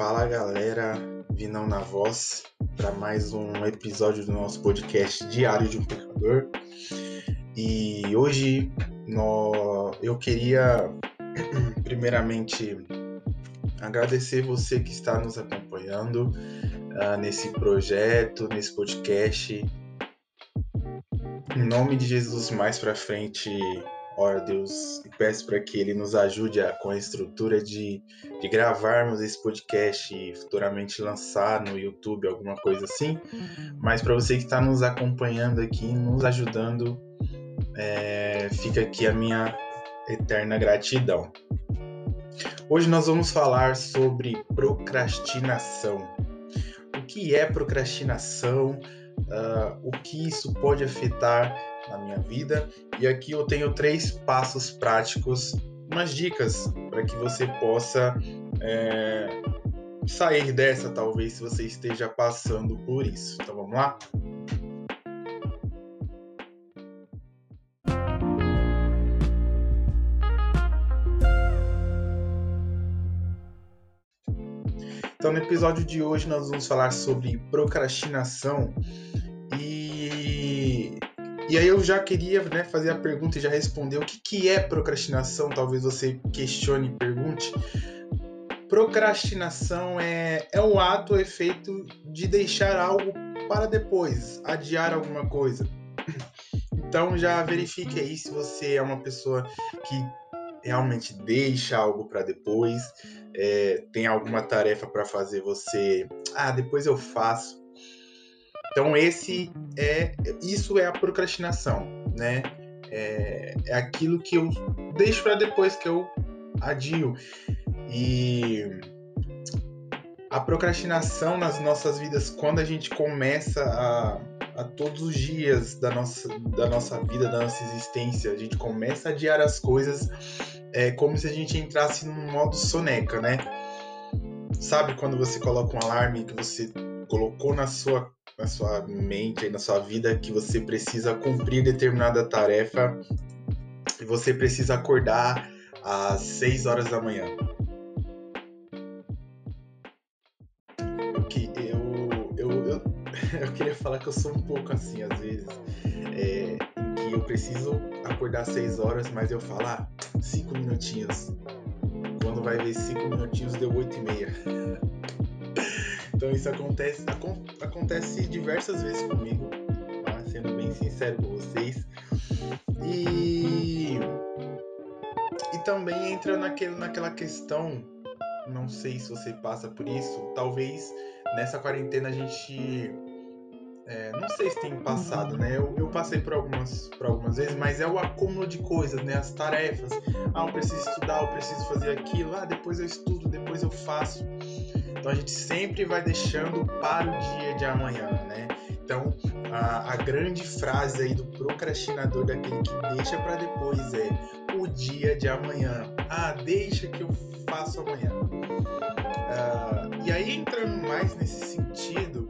Fala galera, Vinão na voz, para mais um episódio do nosso podcast Diário de um Pecador. E hoje no, eu queria, primeiramente, agradecer você que está nos acompanhando uh, nesse projeto, nesse podcast. Em nome de Jesus, mais para frente Ora, Deus, e peço para que Ele nos ajude a, com a estrutura de, de gravarmos esse podcast e futuramente lançar no YouTube, alguma coisa assim. Mas para você que está nos acompanhando aqui, nos ajudando, é, fica aqui a minha eterna gratidão. Hoje nós vamos falar sobre procrastinação. O que é procrastinação? Uh, o que isso pode afetar na minha vida. E aqui eu tenho três passos práticos, umas dicas para que você possa é, sair dessa, talvez, se você esteja passando por isso. Então vamos lá? Então, no episódio de hoje, nós vamos falar sobre procrastinação e aí eu já queria né, fazer a pergunta e já responder o que, que é procrastinação. Talvez você questione e pergunte. Procrastinação é, é o ato, o efeito de deixar algo para depois, adiar alguma coisa. Então já verifique aí se você é uma pessoa que realmente deixa algo para depois, é, tem alguma tarefa para fazer, você, ah, depois eu faço. Então esse é isso é a procrastinação, né? É, é aquilo que eu deixo para depois que eu adio e a procrastinação nas nossas vidas quando a gente começa a, a todos os dias da nossa, da nossa vida, da nossa existência, a gente começa a adiar as coisas é como se a gente entrasse num modo soneca, né? Sabe quando você coloca um alarme que você colocou na sua na sua mente, na sua vida, que você precisa cumprir determinada tarefa e você precisa acordar às 6 horas da manhã. Que eu, eu, eu, eu, queria falar que eu sou um pouco assim às vezes. É, que eu preciso acordar às 6 horas, mas eu falo, ah, 5 minutinhos. Quando vai ver 5 minutinhos, deu 8 e meia. Então isso acontece, acontece diversas vezes comigo, tá? sendo bem sincero com vocês. E, e também entra naquele, naquela questão, não sei se você passa por isso, talvez nessa quarentena a gente é, não sei se tem passado, né? Eu, eu, passei por algumas, por algumas vezes, mas é o acúmulo de coisas, né? As tarefas. Ah, eu preciso estudar, eu preciso fazer aquilo. Ah, depois eu estudo, depois eu faço. Então a gente sempre vai deixando para o dia de amanhã, né? Então a, a grande frase aí do procrastinador, daquele que deixa para depois, é o dia de amanhã. Ah, deixa que eu faço amanhã. Uh, e aí entrando mais nesse sentido,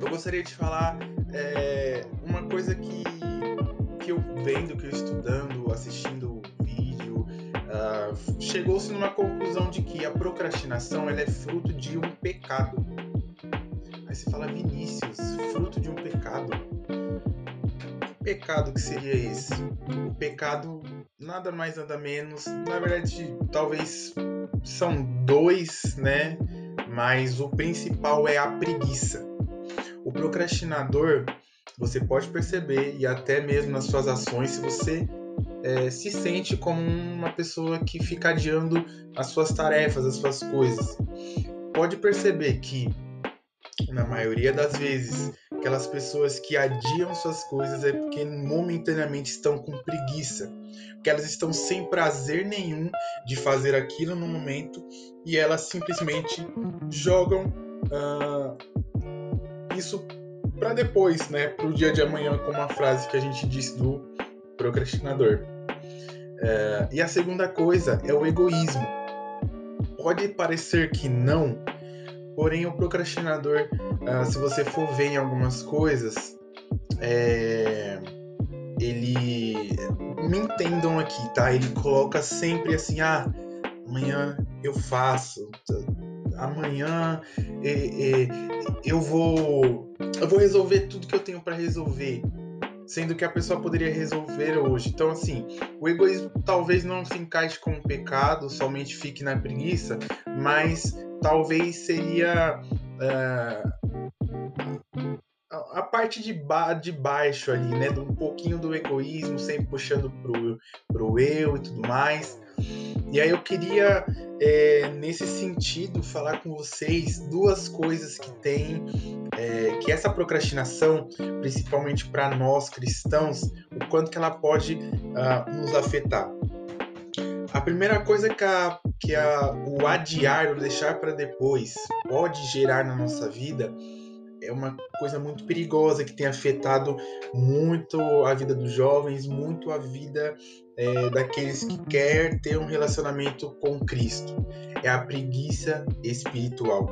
eu gostaria de falar é, uma coisa que, que eu vendo, que eu estudando, assistindo chegou-se numa conclusão de que a procrastinação ela é fruto de um pecado. Aí você fala, Vinícius, fruto de um pecado. Que pecado que seria esse? O pecado nada mais nada menos, na verdade, talvez são dois, né? Mas o principal é a preguiça. O procrastinador, você pode perceber e até mesmo nas suas ações, se você é, se sente como uma pessoa que fica adiando as suas tarefas, as suas coisas. Pode perceber que, na maioria das vezes, aquelas pessoas que adiam suas coisas é porque momentaneamente estão com preguiça, porque elas estão sem prazer nenhum de fazer aquilo no momento e elas simplesmente jogam uh, isso para depois, né, para o dia de amanhã, como a frase que a gente disse do procrastinador. É, e a segunda coisa é o egoísmo. Pode parecer que não, porém o procrastinador, uh, se você for ver em algumas coisas, é, ele me entendam aqui, tá? Ele coloca sempre assim, ah, amanhã eu faço, amanhã é, eu vou eu vou resolver tudo que eu tenho para resolver, sendo que a pessoa poderia resolver hoje. Então assim, o egoísmo talvez não se encaixe com um pecado, somente fique na preguiça, mas talvez seria uh, a parte de, ba de baixo ali, né? Um pouquinho do egoísmo, sempre puxando pro, pro eu e tudo mais. E aí eu queria, é, nesse sentido, falar com vocês duas coisas que tem, é, que essa procrastinação, principalmente para nós cristãos, o quanto que ela pode uh, nos afetar. A primeira coisa que, a, que a, o adiar, o deixar para depois, pode gerar na nossa vida é uma coisa muito perigosa que tem afetado muito a vida dos jovens, muito a vida é, daqueles que querem ter um relacionamento com Cristo. É a preguiça espiritual.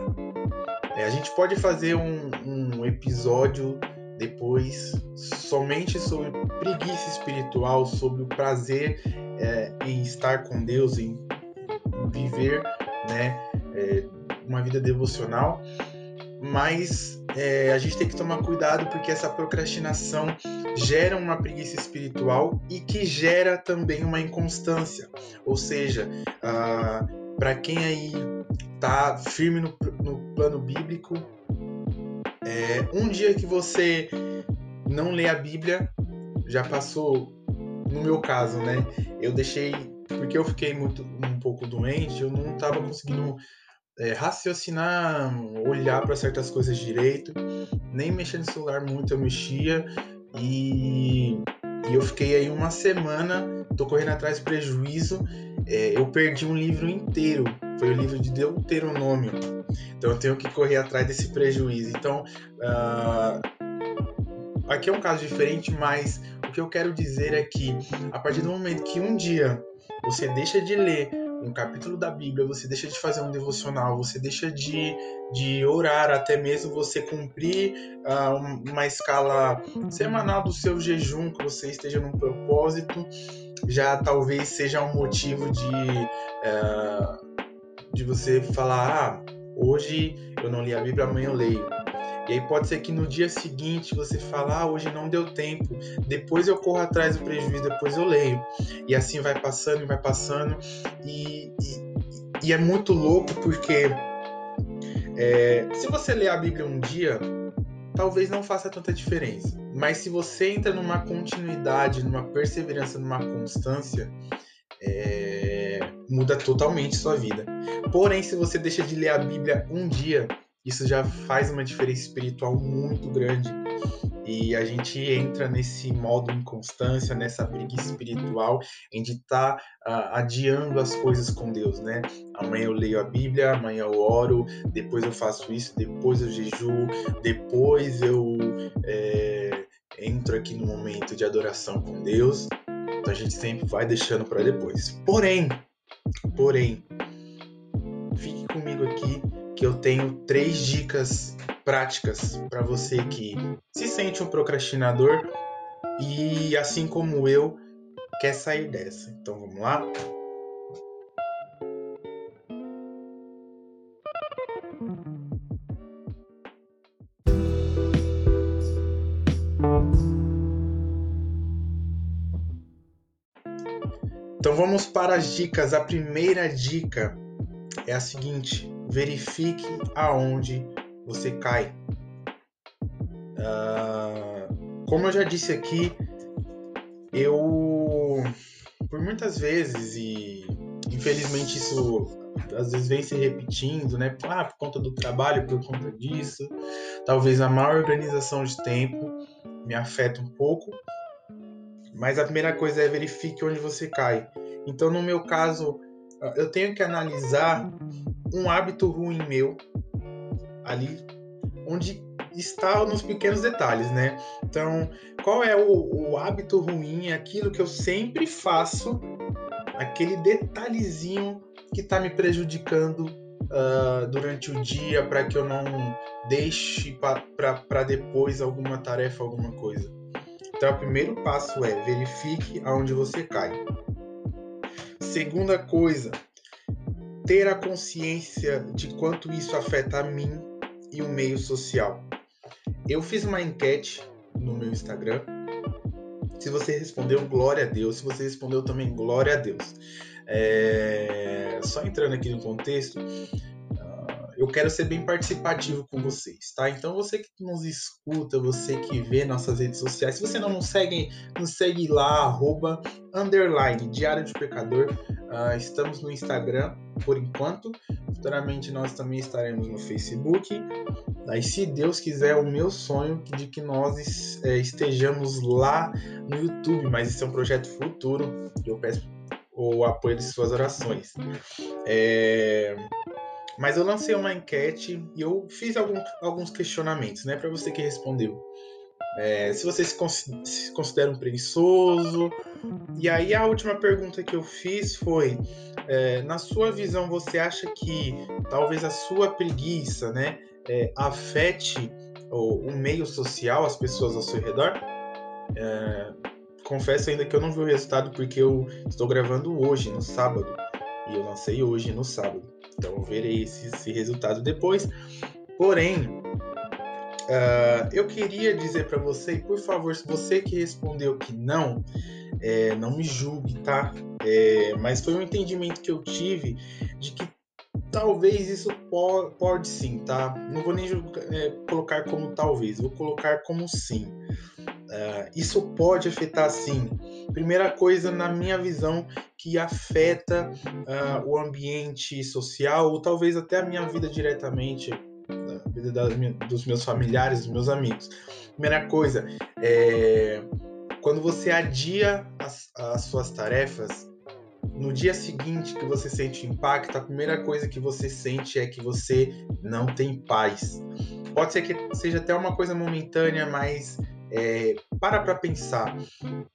É, a gente pode fazer um, um episódio depois somente sobre preguiça espiritual, sobre o prazer é, em estar com Deus, em viver né, é, uma vida devocional mas é, a gente tem que tomar cuidado porque essa procrastinação gera uma preguiça espiritual e que gera também uma inconstância. Ou seja, ah, para quem aí tá firme no, plano bíblico, é, um dia que você não lê a Bíblia, já passou, no meu caso, né? Eu deixei, porque eu fiquei muito um pouco doente, eu não estava conseguindo é, raciocinar, olhar para certas coisas direito, nem mexer no celular muito eu mexia e, e eu fiquei aí uma semana, tô correndo atrás de prejuízo, é, eu perdi um livro inteiro, foi o livro de Deuteronômio, então eu tenho que correr atrás desse prejuízo. Então, uh, aqui é um caso diferente, mas o que eu quero dizer é que a partir do momento que um dia você deixa de ler um capítulo da Bíblia, você deixa de fazer um devocional, você deixa de, de orar, até mesmo você cumprir uh, uma escala semanal do seu jejum, que você esteja num propósito, já talvez seja um motivo de, uh, de você falar: ah, hoje eu não li a Bíblia, amanhã eu leio. E aí pode ser que no dia seguinte você fale, ah, hoje não deu tempo, depois eu corro atrás do prejuízo, depois eu leio. E assim vai passando e vai passando. E, e, e é muito louco porque é, se você ler a Bíblia um dia, talvez não faça tanta diferença. Mas se você entra numa continuidade, numa perseverança, numa constância, é, muda totalmente sua vida. Porém, se você deixa de ler a Bíblia um dia, isso já faz uma diferença espiritual muito grande. E a gente entra nesse modo inconstância, nessa preguiça espiritual, em de estar tá, uh, adiando as coisas com Deus, né? Amanhã eu leio a Bíblia, amanhã eu oro, depois eu faço isso, depois eu jejuo, depois eu é, entro aqui no momento de adoração com Deus. Então a gente sempre vai deixando para depois. Porém, porém, fique comigo aqui que eu tenho três dicas práticas para você que se sente um procrastinador e, assim como eu, quer sair dessa. Então vamos lá? Então vamos para as dicas. A primeira dica é a seguinte: verifique aonde você cai. Uh, como eu já disse aqui, eu por muitas vezes e infelizmente isso às vezes vem se repetindo, né? Ah, por conta do trabalho, por conta disso, talvez a má organização de tempo me afeta um pouco. Mas a primeira coisa é verifique onde você cai. Então, no meu caso, eu tenho que analisar um hábito ruim meu ali onde está nos pequenos detalhes, né? Então, qual é o, o hábito ruim, aquilo que eu sempre faço, aquele detalhezinho que está me prejudicando uh, durante o dia para que eu não deixe para depois alguma tarefa, alguma coisa. Então, o primeiro passo é verifique aonde você cai. Segunda coisa, ter a consciência de quanto isso afeta a mim e o meio social. Eu fiz uma enquete no meu Instagram. Se você respondeu, glória a Deus. Se você respondeu também, glória a Deus. É... Só entrando aqui no contexto, eu quero ser bem participativo com vocês, tá? Então você que nos escuta, você que vê nossas redes sociais, se você não nos segue, nos segue lá, arroba, underline, Diário de Pecador. Uh, estamos no Instagram por enquanto. Futuramente nós também estaremos no Facebook. Aí, se Deus quiser, o meu sonho de que nós é, estejamos lá no YouTube, mas isso é um projeto futuro. Eu peço o apoio de suas orações. É... Mas eu lancei uma enquete e eu fiz algum, alguns questionamentos, né, para você que respondeu. É, se você se, considera um preguiçoso. E aí a última pergunta que eu fiz foi: é, na sua visão, você acha que talvez a sua preguiça, né, é, afete o, o, meio social, as pessoas ao seu redor? É, confesso ainda que eu não vi o resultado porque eu estou gravando hoje, no sábado, e eu lancei hoje no sábado. Então verei esse, esse resultado depois. Porém, uh, eu queria dizer para você, e por favor, se você que respondeu que não, é, não me julgue, tá? É, mas foi um entendimento que eu tive de que talvez isso pode, pode sim, tá? Não vou nem julgar, é, colocar como talvez, vou colocar como sim. Uh, isso pode afetar sim. Primeira coisa, na minha visão, que afeta uh, o ambiente social, ou talvez até a minha vida diretamente, a vida dos meus familiares, dos meus amigos. Primeira coisa, é, quando você adia as, as suas tarefas, no dia seguinte que você sente impacto, a primeira coisa que você sente é que você não tem paz. Pode ser que seja até uma coisa momentânea, mas é, para para pensar.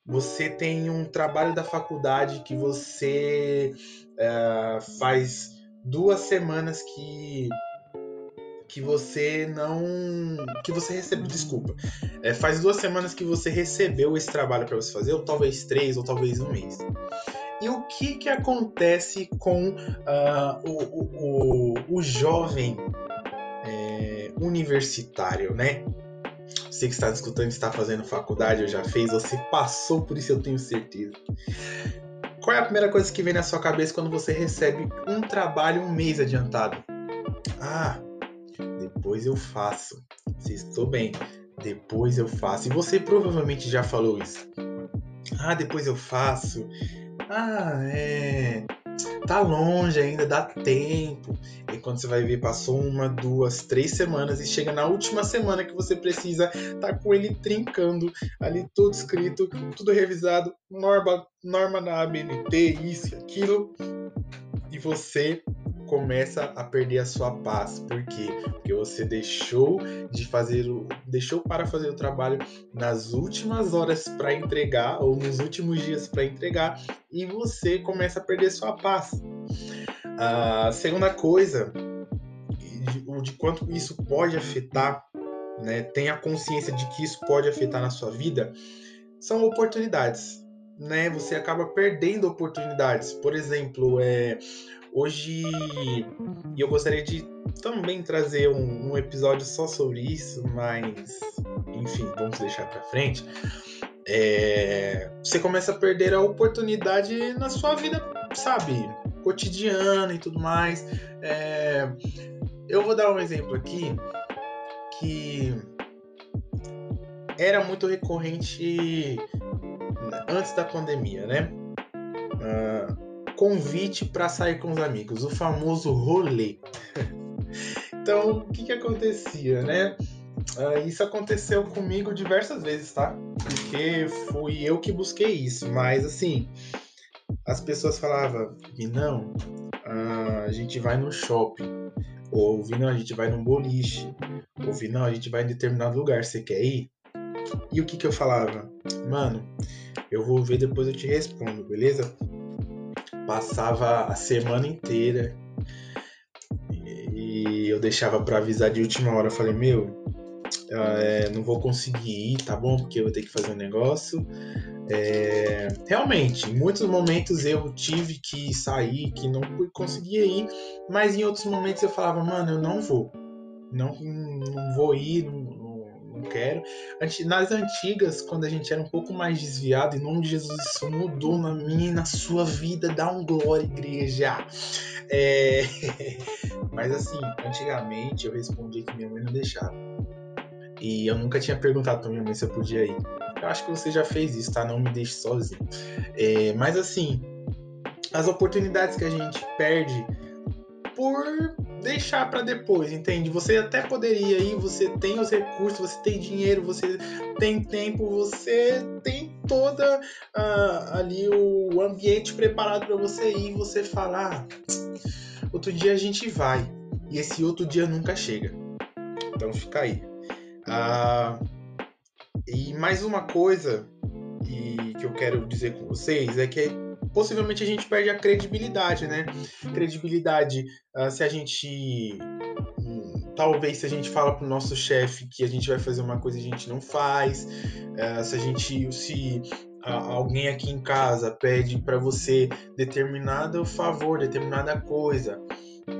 Você tem um trabalho da faculdade que você é, faz duas semanas que que você não que você recebeu desculpa. É, faz duas semanas que você recebeu esse trabalho para você fazer ou talvez três ou talvez um mês. E o que que acontece com uh, o, o, o, o, jovem é, universitário né você que está escutando está fazendo faculdade ou já fez, você passou por isso, eu tenho certeza. Qual é a primeira coisa que vem na sua cabeça quando você recebe um trabalho um mês adiantado? Ah, depois eu faço. Se estou bem, depois eu faço. E você provavelmente já falou isso. Ah, depois eu faço. Ah, é tá longe ainda, dá tempo. E quando você vai ver, passou uma, duas, três semanas e chega na última semana que você precisa tá com ele trincando ali tudo escrito, tudo revisado, norma, norma na ABNT, isso e aquilo. E você começa a perder a sua paz. Por quê? Porque você deixou de fazer o deixou para fazer o trabalho nas últimas horas para entregar ou nos últimos dias para entregar e você começa a perder sua paz. A segunda coisa, de, de quanto isso pode afetar, né? Tenha consciência de que isso pode afetar na sua vida, são oportunidades. Né, você acaba perdendo oportunidades. Por exemplo, é, Hoje, eu gostaria de também trazer um, um, episódio só sobre isso, mas enfim, vamos deixar para frente. É, você começa a perder a oportunidade na sua vida, sabe, cotidiana e tudo mais. É, eu vou dar um exemplo aqui que era muito recorrente antes da pandemia, né? Uh, convite para sair com os amigos, o famoso rolê. então, o que, que acontecia, né? Uh, isso aconteceu comigo diversas vezes, tá? Porque fui eu que busquei isso, mas assim, as pessoas falavam, não, uh, a gente vai no shopping, ou não, a gente vai num boliche, ou não, a gente vai em determinado lugar, você quer ir? E o que que eu falava? Mano, eu vou ver depois eu te respondo, beleza? Passava a semana inteira e eu deixava para avisar de última hora. Eu falei, meu, é, não vou conseguir ir, tá bom? Porque eu vou ter que fazer um negócio. É, realmente, em muitos momentos eu tive que sair, que não conseguia ir, mas em outros momentos eu falava, mano, eu não vou. Não, não vou ir, não quero. Nas antigas, quando a gente era um pouco mais desviado, em nome de Jesus, isso mudou na minha e na sua vida. Dá um glória, igreja. É... Mas assim, antigamente eu respondia que minha mãe não deixava. E eu nunca tinha perguntado pra minha mãe se eu podia ir. Eu acho que você já fez isso, tá? Não me deixe sozinho. É, mas assim, as oportunidades que a gente perde por deixar para depois, entende? Você até poderia ir, você tem os recursos, você tem dinheiro, você tem tempo, você tem toda uh, ali o ambiente preparado para você ir, você falar, ah, outro dia a gente vai e esse outro dia nunca chega. Então fica aí. Uh, e mais uma coisa que eu quero dizer com vocês é que possivelmente a gente perde a credibilidade, né? Credibilidade uh, se a gente. Hum, talvez se a gente fala pro nosso chefe que a gente vai fazer uma coisa e a gente não faz, uh, se a gente. Se alguém aqui em casa pede para você determinado favor, determinada coisa,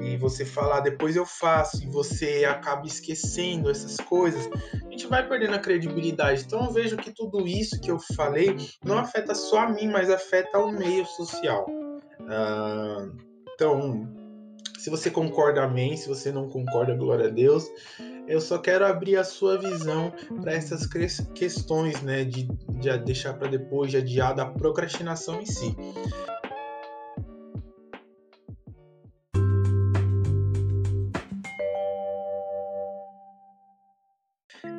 e você falar depois eu faço e você acaba esquecendo essas coisas, a gente vai perdendo a credibilidade. Então eu vejo que tudo isso que eu falei não afeta só a mim, mas afeta o meio social. Então, se você concorda, amém. Se você não concorda, glória a Deus. Eu só quero abrir a sua visão para essas questões, né, de, de deixar para depois, de adiar da procrastinação em si.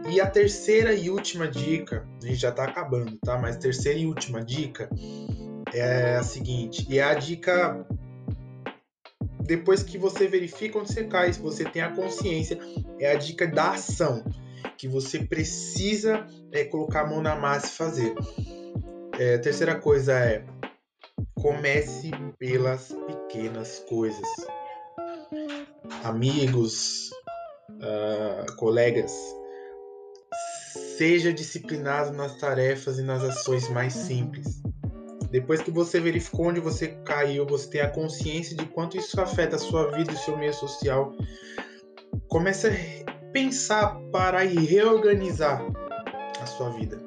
E a terceira e última dica, a gente já está acabando, tá? Mas terceira e última dica é a seguinte, e é a dica depois que você verifica onde você cai, se você tem a consciência, é a dica da ação, que você precisa é, colocar a mão na massa e fazer. É, terceira coisa é comece pelas pequenas coisas. Amigos, uh, colegas, Seja disciplinado nas tarefas e nas ações mais simples. Depois que você verificou onde você caiu, você tem a consciência de quanto isso afeta a sua vida e o seu meio social. Comece a pensar para e reorganizar a sua vida.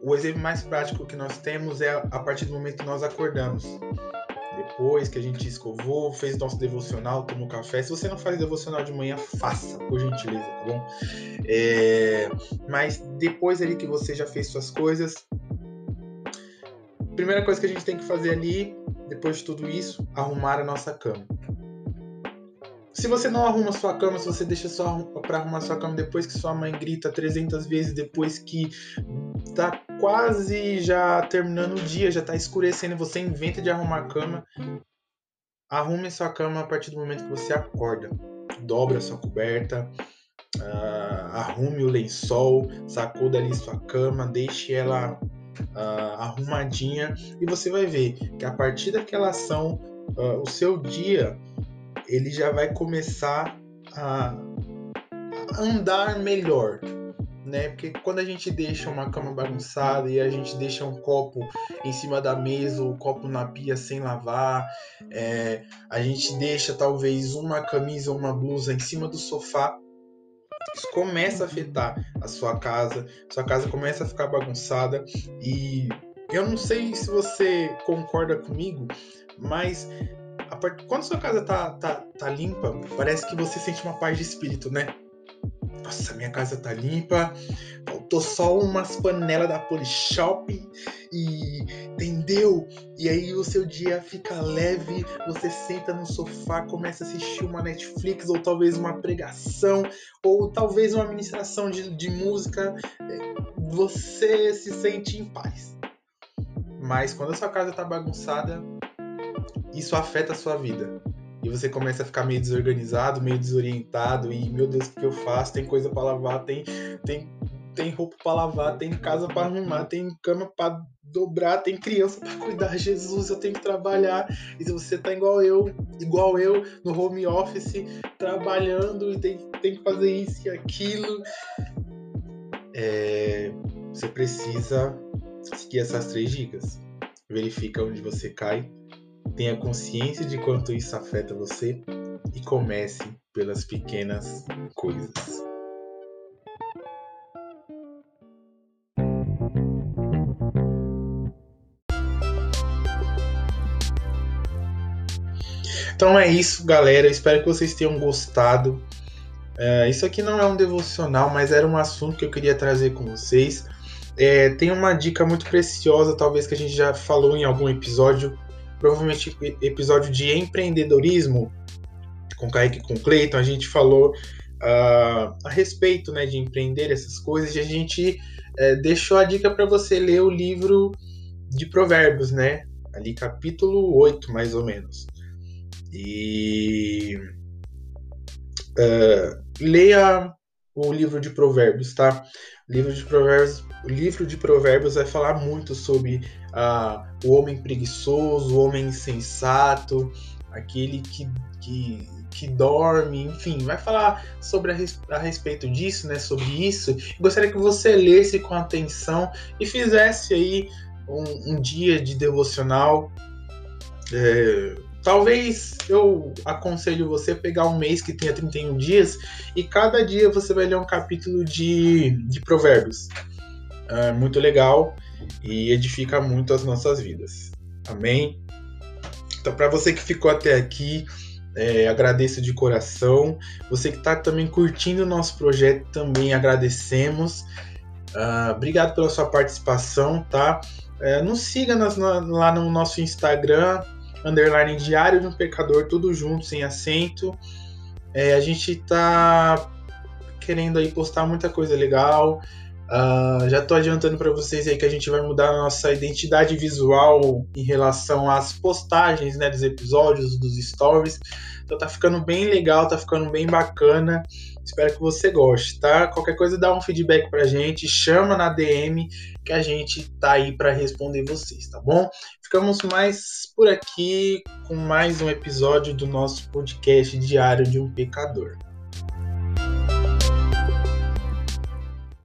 O exemplo mais prático que nós temos é a partir do momento que nós acordamos depois que a gente escovou, fez nosso devocional, tomou café. Se você não faz devocional de manhã, faça, por gentileza, tá bom? É, mas depois ali que você já fez suas coisas, primeira coisa que a gente tem que fazer ali, depois de tudo isso, arrumar a nossa cama. Se você não arruma sua cama, se você deixa só para arrumar sua cama depois que sua mãe grita 300 vezes, depois que tá quase já terminando o dia, já tá escurecendo, você inventa de arrumar a cama, arrume sua cama a partir do momento que você acorda. Dobra sua coberta, uh, arrume o lençol, sacuda ali sua cama, deixe ela uh, arrumadinha e você vai ver que a partir daquela ação, uh, o seu dia ele já vai começar a andar melhor, né? Porque quando a gente deixa uma cama bagunçada e a gente deixa um copo em cima da mesa, o um copo na pia sem lavar, é, a gente deixa talvez uma camisa ou uma blusa em cima do sofá, isso começa a afetar a sua casa, sua casa começa a ficar bagunçada e eu não sei se você concorda comigo, mas part... quando sua casa tá, tá, tá limpa, parece que você sente uma paz de espírito, né? Nossa, minha casa tá limpa. Faltou só umas panelas da Polishop e entendeu? E aí o seu dia fica leve, você senta no sofá, começa a assistir uma Netflix ou talvez uma pregação ou talvez uma ministração de, de música, você se sente em paz. Mas quando a sua casa tá bagunçada, isso afeta a sua vida e você começa a ficar meio desorganizado, meio desorientado e meu Deus, o que eu faço? Tem coisa para lavar, tem tem tem roupa para lavar, tem casa para arrumar, tem cama para dobrar, tem criança para cuidar. Jesus, eu tenho que trabalhar. E se você tá igual eu, igual eu no home office, trabalhando e tem, tem que fazer isso e aquilo, é, você precisa seguir essas três dicas. Verifica onde você cai, tenha consciência de quanto isso afeta você e comece pelas pequenas coisas. Então é isso, galera. Espero que vocês tenham gostado. É, isso aqui não é um devocional, mas era um assunto que eu queria trazer com vocês. É, tem uma dica muito preciosa, talvez que a gente já falou em algum episódio, provavelmente episódio de empreendedorismo com Kaique e com Cleiton. A gente falou uh, a respeito né, de empreender essas coisas e a gente uh, deixou a dica para você ler o livro de Provérbios, né? Ali, capítulo 8, mais ou menos. E uh, leia o livro de Provérbios, tá? O livro de Provérbios, o livro de Provérbios vai falar muito sobre uh, o homem preguiçoso, o homem insensato, aquele que, que, que dorme, enfim, vai falar sobre a, a respeito disso, né? Sobre isso. Gostaria que você lesse com atenção e fizesse aí um, um dia de devocional. É, Talvez eu aconselho você pegar um mês que tenha 31 dias e cada dia você vai ler um capítulo de, de provérbios. É muito legal e edifica muito as nossas vidas. Amém? Então, para você que ficou até aqui, é, agradeço de coração. Você que está também curtindo o nosso projeto, também agradecemos. Uh, obrigado pela sua participação, tá? É, nos siga nas, na, lá no nosso Instagram, underline diário de um pecador, tudo junto, sem acento. É, a gente tá querendo aí postar muita coisa legal. Uh, já tô adiantando para vocês aí que a gente vai mudar a nossa identidade visual em relação às postagens, né, dos episódios, dos stories. Então tá ficando bem legal, tá ficando bem bacana. Espero que você goste, tá? Qualquer coisa dá um feedback pra gente, chama na DM que a gente tá aí para responder vocês, tá bom? Ficamos mais por aqui com mais um episódio do nosso podcast Diário de um Pecador.